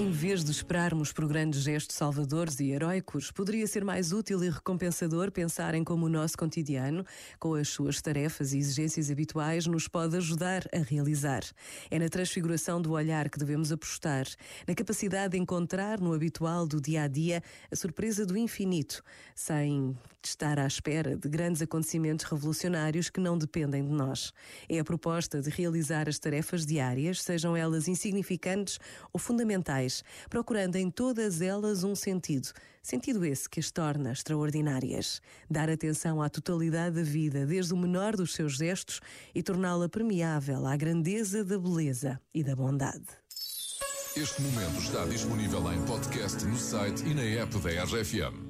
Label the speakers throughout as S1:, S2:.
S1: Em vez de esperarmos por grandes gestos salvadores e heróicos, poderia ser mais útil e recompensador pensar em como o nosso cotidiano, com as suas tarefas e exigências habituais, nos pode ajudar a realizar. É na transfiguração do olhar que devemos apostar, na capacidade de encontrar no habitual do dia a dia a surpresa do infinito, sem estar à espera de grandes acontecimentos revolucionários que não dependem de nós. É a proposta de realizar as tarefas diárias, sejam elas insignificantes ou fundamentais procurando em todas elas um sentido. Sentido esse que as torna extraordinárias. Dar atenção à totalidade da vida, desde o menor dos seus gestos, e torná-la permeável à grandeza da beleza e da bondade.
S2: Este momento está disponível em podcast no site e na app da RFM.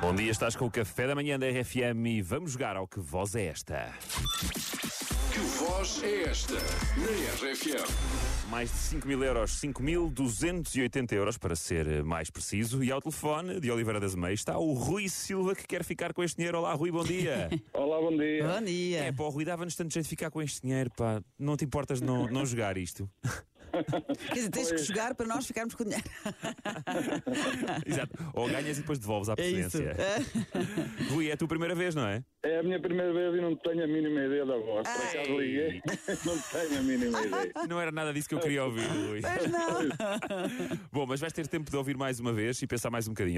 S3: Bom dia, estás com o café da manhã da RFM e vamos jogar ao Que Voz é Esta?
S2: Que voz é esta na RFM?
S3: Mais de 5 mil euros, 5.280 euros para ser mais preciso. E ao telefone de Oliveira das Meias está o Rui Silva que quer ficar com este dinheiro. Olá, Rui, bom dia.
S4: Olá, bom dia.
S5: Bom dia.
S3: É, pá, o Rui dava-nos tanto jeito de ficar com este dinheiro, pá. Não te importas de não, não jogar isto?
S5: Quer dizer, tens que jogar para nós ficarmos com dinheiro.
S3: Exato. Ou ganhas e depois devolves à
S5: É isso.
S3: presidência. Rui, é a tua primeira vez, não é?
S4: É a minha primeira vez e não tenho a mínima ideia da voz. Por
S5: Ai.
S4: acaso liguei, não tenho a mínima ideia.
S3: Não era nada disso que eu queria ouvir, Rui.
S5: Mas não.
S3: Bom, mas vais ter tempo de ouvir mais uma vez e pensar mais um bocadinho.